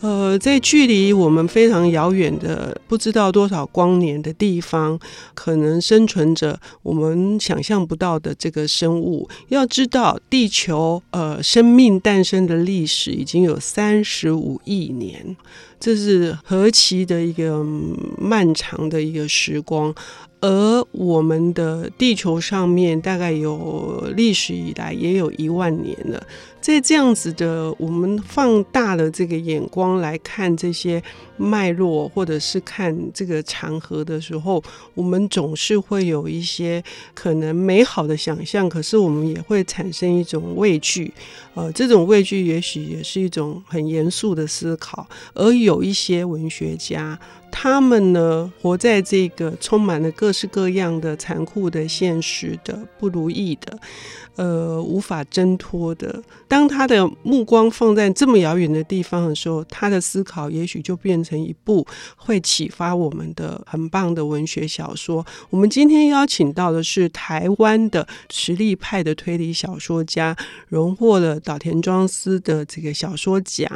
呃，在距离我们非常遥远的不知道多少光年的地方，可能生存着我们想象不到的这个生物。要知道，地球呃生命诞生的历史已经有三十五亿年，这是何其的一个漫长的一个时光。而我们的地球上面大概有历史以来也有一万年了。在这样子的，我们放大了这个眼光来看这些脉络，或者是看这个长河的时候，我们总是会有一些可能美好的想象，可是我们也会产生一种畏惧。呃，这种畏惧也许也是一种很严肃的思考。而有一些文学家，他们呢，活在这个充满了各式各样的残酷的现实的不如意的。呃，无法挣脱的。当他的目光放在这么遥远的地方的时候，他的思考也许就变成一部会启发我们的很棒的文学小说。我们今天邀请到的是台湾的实力派的推理小说家，荣获了岛田庄司的这个小说奖，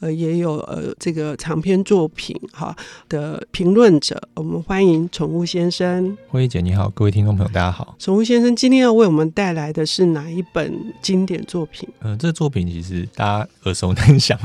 呃，也有呃这个长篇作品哈的评论者。我们欢迎宠物先生。慧姐你好，各位听众朋友大家好。宠物先生今天要为我们带来的是。哪一本经典作品？嗯、呃，这个作品其实大家耳熟能详，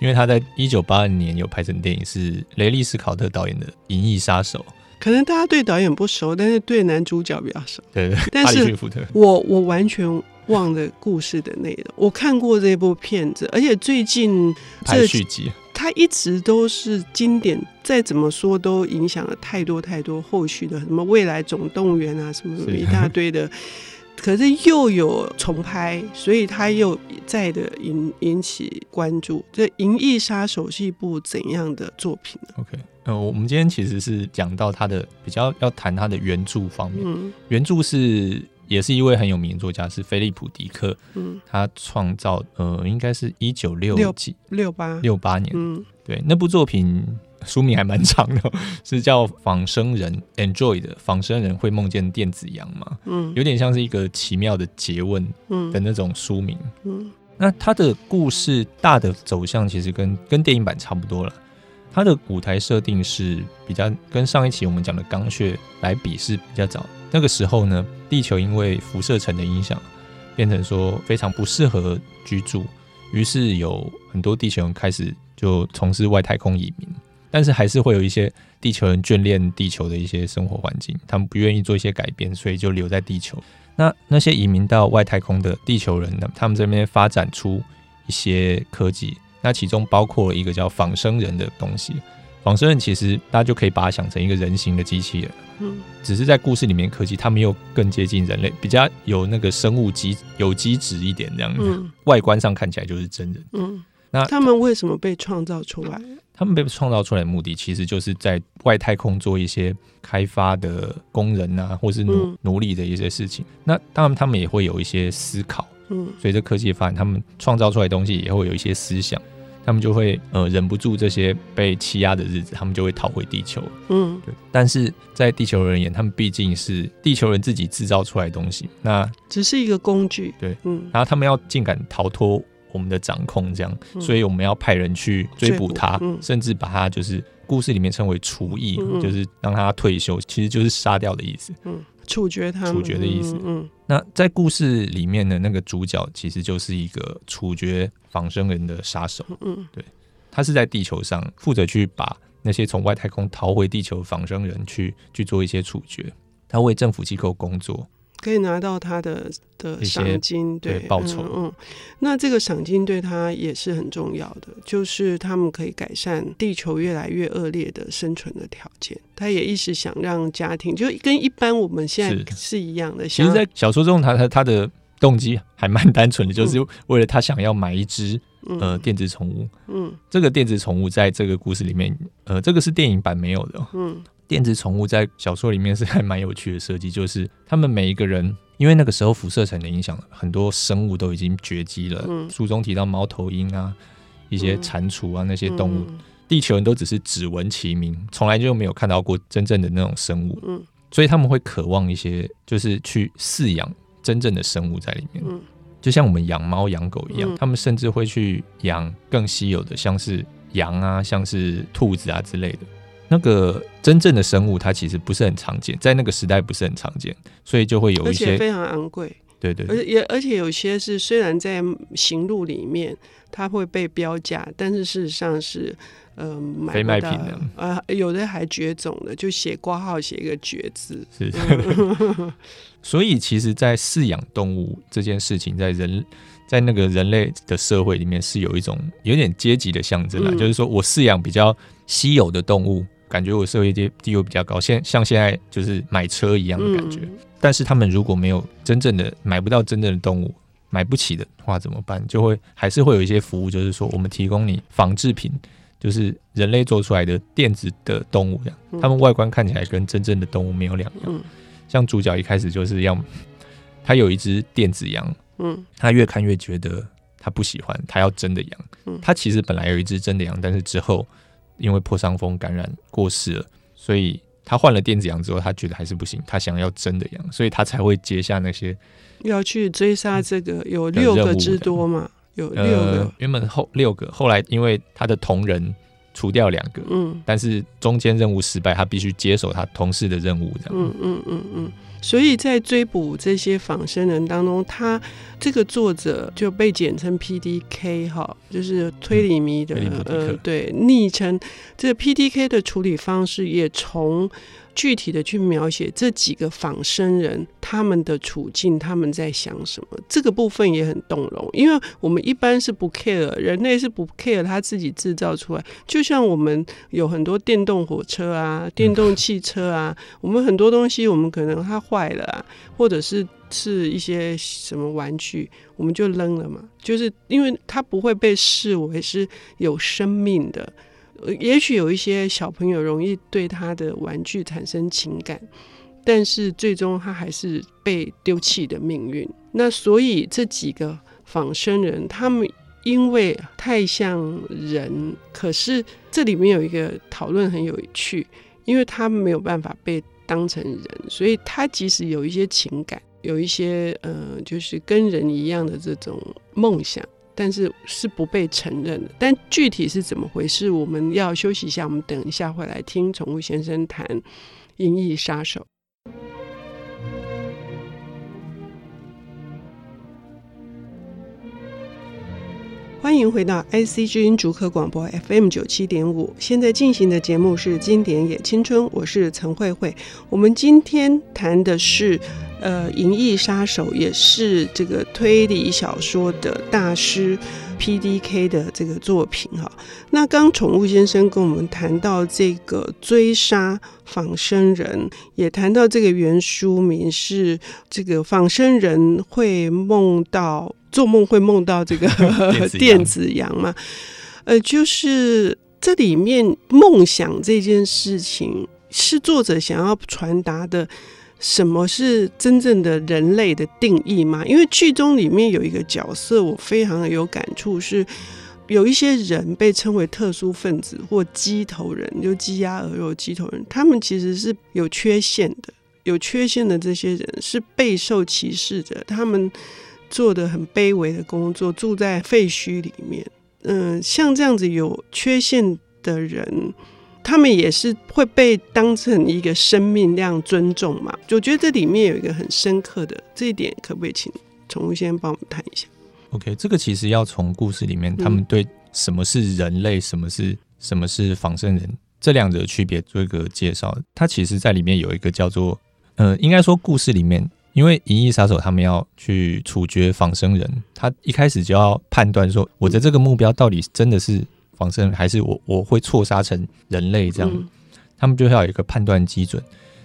因为他在一九八二年有拍成电影，是雷利斯考特导演的《银翼杀手》。可能大家对导演不熟，但是对男主角比较熟。对对，但是我我完全忘了故事的内容。我看过这部片子，而且最近拍续集，它一直都是经典。再怎么说，都影响了太多太多后续的什么《未来总动员》啊，什么一大堆的。可是又有重拍，所以他又再的引引起关注。这《银翼杀手》是一部怎样的作品呢？OK，呃，我们今天其实是讲到他的比较要谈他的原著方面。嗯，原著是也是一位很有名的作家，是菲利普·迪克。嗯，他创造呃，应该是一九六几六八六八年。嗯，对，那部作品。书名还蛮长的，是叫《仿生人 Enjoy》的仿生人会梦见电子羊吗？嗯，有点像是一个奇妙的诘问的那种书名。嗯，那他的故事大的走向其实跟跟电影版差不多了。它的舞台设定是比较跟上一期我们讲的《钢血》来比是比较早。那个时候呢，地球因为辐射层的影响，变成说非常不适合居住，于是有很多地球人开始就从事外太空移民。但是还是会有一些地球人眷恋地球的一些生活环境，他们不愿意做一些改变，所以就留在地球。那那些移民到外太空的地球人呢？他们这边发展出一些科技，那其中包括了一个叫仿生人的东西。仿生人其实大家就可以把它想成一个人形的机器人，嗯，只是在故事里面科技，他们又更接近人类，比较有那个生物机有机质一点这样子，嗯，外观上看起来就是真人，嗯。那他们为什么被创造出来？他们被创造出来的目的，其实就是在外太空做一些开发的工人啊，或是奴奴隶的一些事情。嗯、那当然，他们也会有一些思考。嗯，随着科技的发展，他们创造出来的东西也会有一些思想。他们就会呃忍不住这些被欺压的日子，他们就会逃回地球。嗯，对。但是在地球人而言，他们毕竟是地球人自己制造出来的东西，那只是一个工具。对，嗯。然后他们要竟敢逃脱。我们的掌控这样，所以我们要派人去追捕他，嗯、甚至把他就是故事里面称为厨役，嗯、就是让他退休，其实就是杀掉的意思。嗯，处决他，处决的意思。嗯，嗯，那在故事里面的那个主角，其实就是一个处决仿生人的杀手。嗯，对，他是在地球上负责去把那些从外太空逃回地球仿生人去去做一些处决，他为政府机构工作。可以拿到他的的赏金，对，对报酬。嗯，嗯，那这个赏金对他也是很重要的，就是他们可以改善地球越来越恶劣的生存的条件。他也一直想让家庭，就跟一般我们现在是一样的。其实，在小说中他，他他他的动机还蛮单纯的，就是为了他想要买一只呃电子宠物。嗯，这个电子宠物在这个故事里面，呃，这个是电影版没有的。嗯。电子宠物在小说里面是还蛮有趣的设计，就是他们每一个人因为那个时候辐射层的影响，很多生物都已经绝迹了。嗯，书中提到猫头鹰啊，一些蟾蜍啊，那些动物，嗯、地球人都只是只闻其名，从来就没有看到过真正的那种生物。嗯，所以他们会渴望一些，就是去饲养真正的生物在里面。嗯，就像我们养猫养狗一样，嗯、他们甚至会去养更稀有的，像是羊啊，像是兔子啊之类的。那个真正的生物，它其实不是很常见，在那个时代不是很常见，所以就会有一些非常昂贵。对对，而且也而且有些是虽然在行路里面它会被标价，但是事实上是呃买非卖品的啊、呃，有的还绝种的，就写挂号写一个绝字。是，所以其实，在饲养动物这件事情，在人在那个人类的社会里面，是有一种有点阶级的象征啦，嗯、就是说我饲养比较稀有的动物。感觉我社会地地位比较高，现像现在就是买车一样的感觉。嗯、但是他们如果没有真正的买不到真正的动物，买不起的话怎么办？就会还是会有一些服务，就是说我们提供你仿制品，就是人类做出来的电子的动物这样，嗯、他们外观看起来跟真正的动物没有两样。嗯、像主角一开始就是要，他有一只电子羊，嗯，他越看越觉得他不喜欢，他要真的羊。嗯、他其实本来有一只真的羊，但是之后。因为破伤风感染过世了，所以他换了电子羊之后，他觉得还是不行，他想要真的羊，所以他才会接下那些要去追杀这个有六个之多嘛，有六个、呃，原本后六个，后来因为他的同仁除掉两个，嗯，但是中间任务失败，他必须接手他同事的任务，这样，嗯嗯嗯嗯。所以在追捕这些仿生人当中，他这个作者就被简称 PDK 哈，就是推理迷的、嗯、呃对昵称。这个 PDK 的处理方式也从具体的去描写这几个仿生人他们的处境，他们在想什么，这个部分也很动容。因为我们一般是不 care，人类是不 care 他自己制造出来。就像我们有很多电动火车啊、电动汽车啊，我们很多东西我们可能它坏了啊，或者是是一些什么玩具，我们就扔了嘛。就是因为它不会被视为是有生命的。也许有一些小朋友容易对他的玩具产生情感，但是最终他还是被丢弃的命运。那所以这几个仿生人，他们因为太像人，可是这里面有一个讨论很有趣，因为他们没有办法被当成人，所以他即使有一些情感，有一些呃，就是跟人一样的这种梦想。但是是不被承认的，但具体是怎么回事？我们要休息一下，我们等一下会来听宠物先生谈《银翼杀手》。欢迎回到 IC 之音竹科广播 FM 九七点五，现在进行的节目是《经典也青春》，我是陈慧慧。我们今天谈的是。呃，《银翼杀手》也是这个推理小说的大师 PDK 的这个作品哈。那刚宠物先生跟我们谈到这个追杀仿生人，也谈到这个原书名是这个仿生人会梦到做梦会梦到这个 电子羊嘛？呃，就是这里面梦想这件事情是作者想要传达的。什么是真正的人类的定义吗？因为剧中里面有一个角色，我非常有感触，是有一些人被称为特殊分子或鸡头人，就鸡鸭鹅肉鸡头人，他们其实是有缺陷的，有缺陷的这些人是备受歧视的，他们做的很卑微的工作，住在废墟里面，嗯，像这样子有缺陷的人。他们也是会被当成一个生命那样尊重嘛？就觉得这里面有一个很深刻的这一点，可不可以请宠物先帮我们谈一下？OK，这个其实要从故事里面，他们对什么是人类，什么是什么是仿生人这两者区别做一个介绍。它其实在里面有一个叫做，呃，应该说故事里面，因为银翼杀手他们要去处决仿生人，他一开始就要判断说，我的这个目标到底真的是。仿生人还是我我会错杀成人类这样，嗯、他们就要有一个判断基准。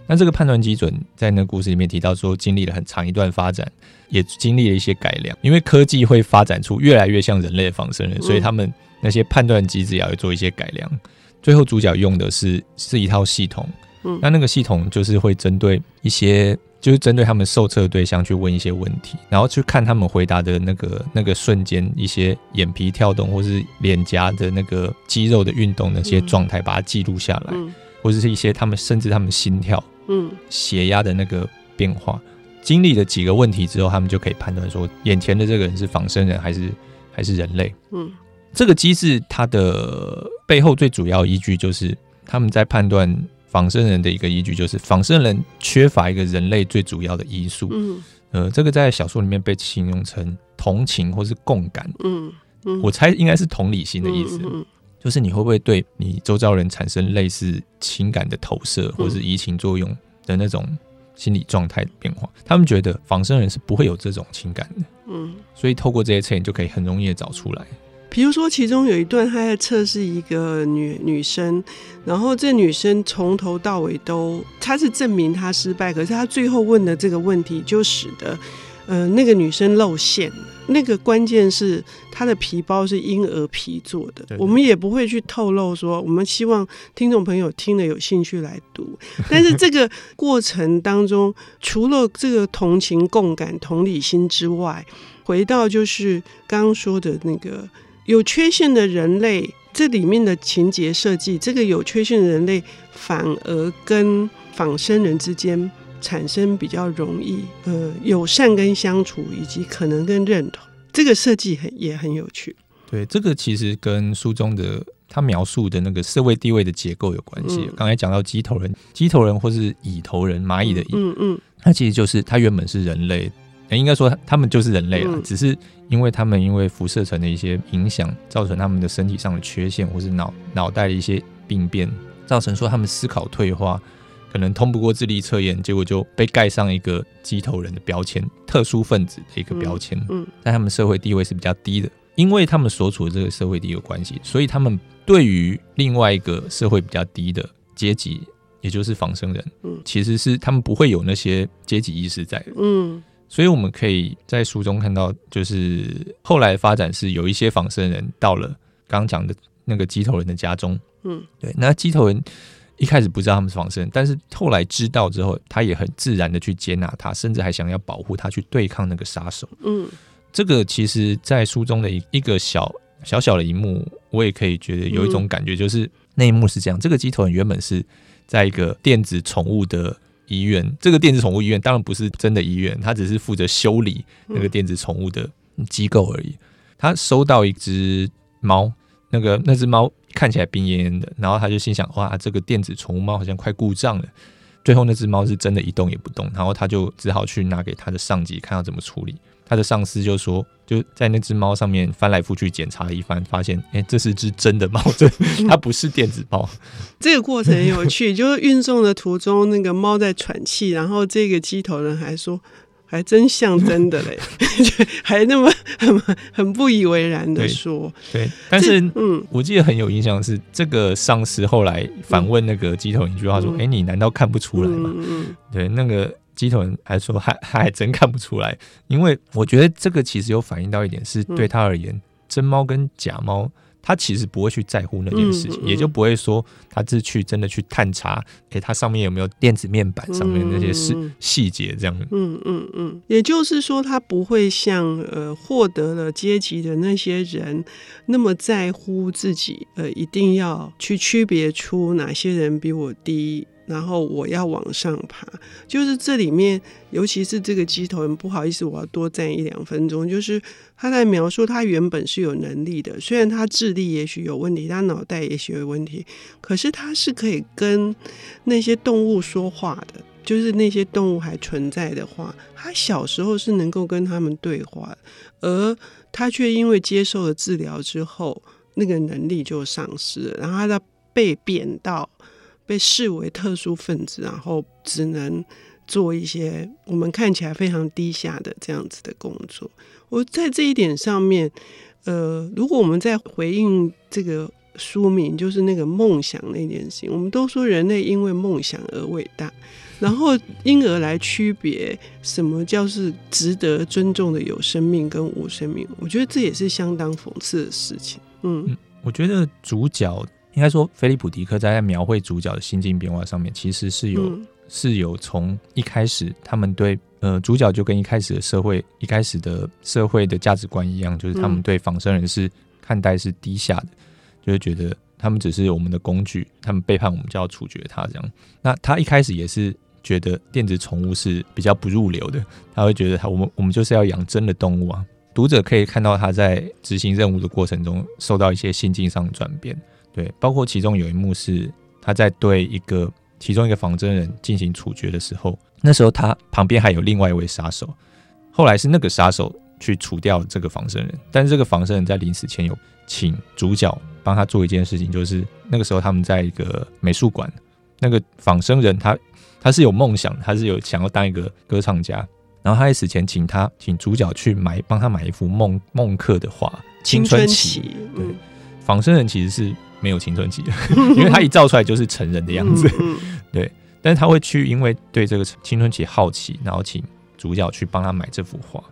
那这个判断基准在那个故事里面提到说，经历了很长一段发展，也经历了一些改良。因为科技会发展出越来越像人类的仿生人，所以他们那些判断机制也要做一些改良。最后主角用的是是一套系统，嗯，那那个系统就是会针对一些，就是针对他们受测对象去问一些问题，然后去看他们回答的那个那个瞬间一些眼皮跳动或是脸颊的那个肌肉的运动那些状态，把它记录下来，嗯，或者是一些他们甚至他们心跳，嗯，血压的那个变化，经历了几个问题之后，他们就可以判断说，眼前的这个人是仿生人还是还是人类，嗯。这个机制它的背后最主要依据就是他们在判断仿生人的一个依据就是仿生人缺乏一个人类最主要的因素。嗯，呃，这个在小说里面被形容成同情或是共感。嗯嗯，我猜应该是同理心的意思，嗯就是你会不会对你周遭人产生类似情感的投射或是移情作用的那种心理状态的变化？他们觉得仿生人是不会有这种情感的。嗯，所以透过这些测验就可以很容易的找出来。比如说，其中有一段他在测试一个女女生，然后这女生从头到尾都，他是证明她失败，可是他最后问的这个问题就使得，呃，那个女生露馅。那个关键是她的皮包是婴儿皮做的，我们也不会去透露说，我们希望听众朋友听了有兴趣来读。但是这个过程当中，除了这个同情、共感、同理心之外，回到就是刚刚说的那个。有缺陷的人类，这里面的情节设计，这个有缺陷的人类反而跟仿生人之间产生比较容易呃友善跟相处，以及可能跟认同，这个设计很也很有趣。对，这个其实跟书中的他描述的那个社会地位的结构有关系。嗯、刚才讲到鸡头人，鸡头人或是蚁头人，蚂蚁的蚁，嗯嗯，它其实就是它原本是人类。应该说，他们就是人类了，只是因为他们因为辐射层的一些影响，造成他们的身体上的缺陷，或是脑脑袋的一些病变，造成说他们思考退化，可能通不过智力测验，结果就被盖上一个鸡头人的标签，特殊分子的一个标签。嗯，但他们社会地位是比较低的，因为他们所处的这个社会地位关系，所以他们对于另外一个社会比较低的阶级，也就是仿生人，嗯，其实是他们不会有那些阶级意识在的。嗯。所以我们可以在书中看到，就是后来发展是有一些仿生人到了刚刚讲的那个鸡头人的家中，嗯，对，那鸡头人一开始不知道他们是仿生人，但是后来知道之后，他也很自然的去接纳他，甚至还想要保护他，去对抗那个杀手，嗯，这个其实，在书中的一一个小小小的一幕，我也可以觉得有一种感觉，就是那一幕是这样，这个鸡头人原本是在一个电子宠物的。医院，这个电子宠物医院当然不是真的医院，它只是负责修理那个电子宠物的机构而已。他收到一只猫，那个那只猫看起来病恹恹的，然后他就心想：哇，这个电子宠物猫好像快故障了。最后那只猫是真的一动也不动，然后他就只好去拿给他的上级看要怎么处理。他的上司就说，就在那只猫上面翻来覆去检查了一番，发现，哎、欸，这是只真的猫，这它不是电子猫。这个过程很有趣，就是运送的途中，那个猫在喘气，然后这个机头人还说，还真像真的嘞，还那么很很不以为然的说对。对，但是，嗯，我记得很有印象的是，这个上司后来反问那个机头一句话说，哎、你难道看不出来吗？嗯，对，那个。鸡头人还说还还真看不出来，因为我觉得这个其实有反映到一点，是对他而言，真猫跟假猫，他其实不会去在乎那件事情，也就不会说他是去真的去探查，诶，它上面有没有电子面板上面那些细细节这样。嗯嗯嗯，也就是说，他不会像呃获得了阶级的那些人那么在乎自己，呃，一定要去区别出哪些人比我低。然后我要往上爬，就是这里面，尤其是这个鸡头，不好意思，我要多站一两分钟。就是他在描述他原本是有能力的，虽然他智力也许有问题，他脑袋也许有问题，可是他是可以跟那些动物说话的，就是那些动物还存在的话，他小时候是能够跟他们对话，而他却因为接受了治疗之后，那个能力就丧失了，然后他在被贬到。被视为特殊分子，然后只能做一些我们看起来非常低下的这样子的工作。我在这一点上面，呃，如果我们在回应这个书名，就是那个梦想那件事情，我们都说人类因为梦想而伟大，然后因而来区别什么叫是值得尊重的有生命跟无生命。我觉得这也是相当讽刺的事情。嗯，我觉得主角。应该说，菲利普·迪克在描绘主角的心境变化上面，其实是有、嗯、是有从一开始他们对呃主角就跟一开始的社会一开始的社会的价值观一样，就是他们对仿生人是看待是低下的，嗯、就是觉得他们只是我们的工具，他们背叛我们就要处决他这样。那他一开始也是觉得电子宠物是比较不入流的，他会觉得他我们我们就是要养真的动物啊。读者可以看到他在执行任务的过程中受到一些心境上的转变。对，包括其中有一幕是他在对一个其中一个仿真人进行处决的时候，那时候他旁边还有另外一位杀手，后来是那个杀手去除掉这个仿生人，但是这个仿生人在临死前有请主角帮他做一件事情，就是那个时候他们在一个美术馆，那个仿生人他他是有梦想，他是有想要当一个歌唱家，然后他在死前请他请主角去买帮他买一幅梦梦克的画《青春期》，对，仿生人其实是。没有青春期的，因为他一照出来就是成人的样子，对。但是他会去，因为对这个青春期好奇，然后请主角去帮他买这幅画。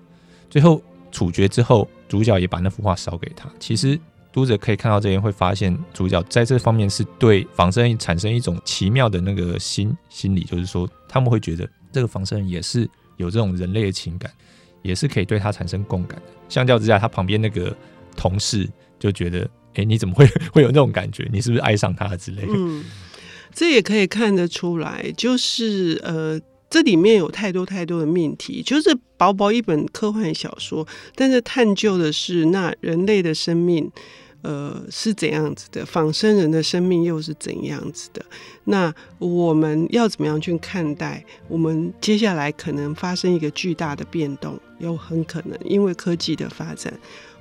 最后处决之后，主角也把那幅画烧给他。其实读者可以看到这边，会发现主角在这方面是对仿生人产生一种奇妙的那个心心理，就是说他们会觉得这个仿生人也是有这种人类的情感，也是可以对他产生共感的。相较之下，他旁边那个同事就觉得。哎，你怎么会 会有那种感觉？你是不是爱上他之类的？嗯，这也可以看得出来，就是呃，这里面有太多太多的命题，就是薄薄一本科幻小说，但是探究的是那人类的生命，呃，是怎样子的，仿生人的生命又是怎样子的？那我们要怎么样去看待？我们接下来可能发生一个巨大的变动，有很可能因为科技的发展。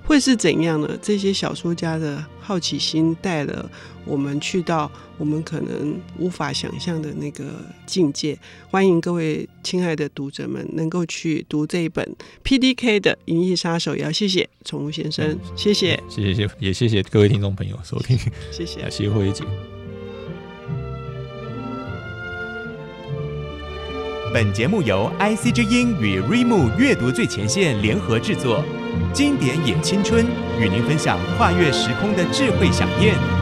会是怎样呢？这些小说家的好奇心带了我们去到我们可能无法想象的那个境界。欢迎各位亲爱的读者们能够去读这一本 PDK 的《银翼杀手》。也要谢谢宠物先生，谢谢，谢谢谢，也谢谢各位听众朋友收听，谢谢，谢谢慧姐。本节目由 IC 之音与瑞木阅读最前线联合制作。经典演青春，与您分享跨越时空的智慧想念。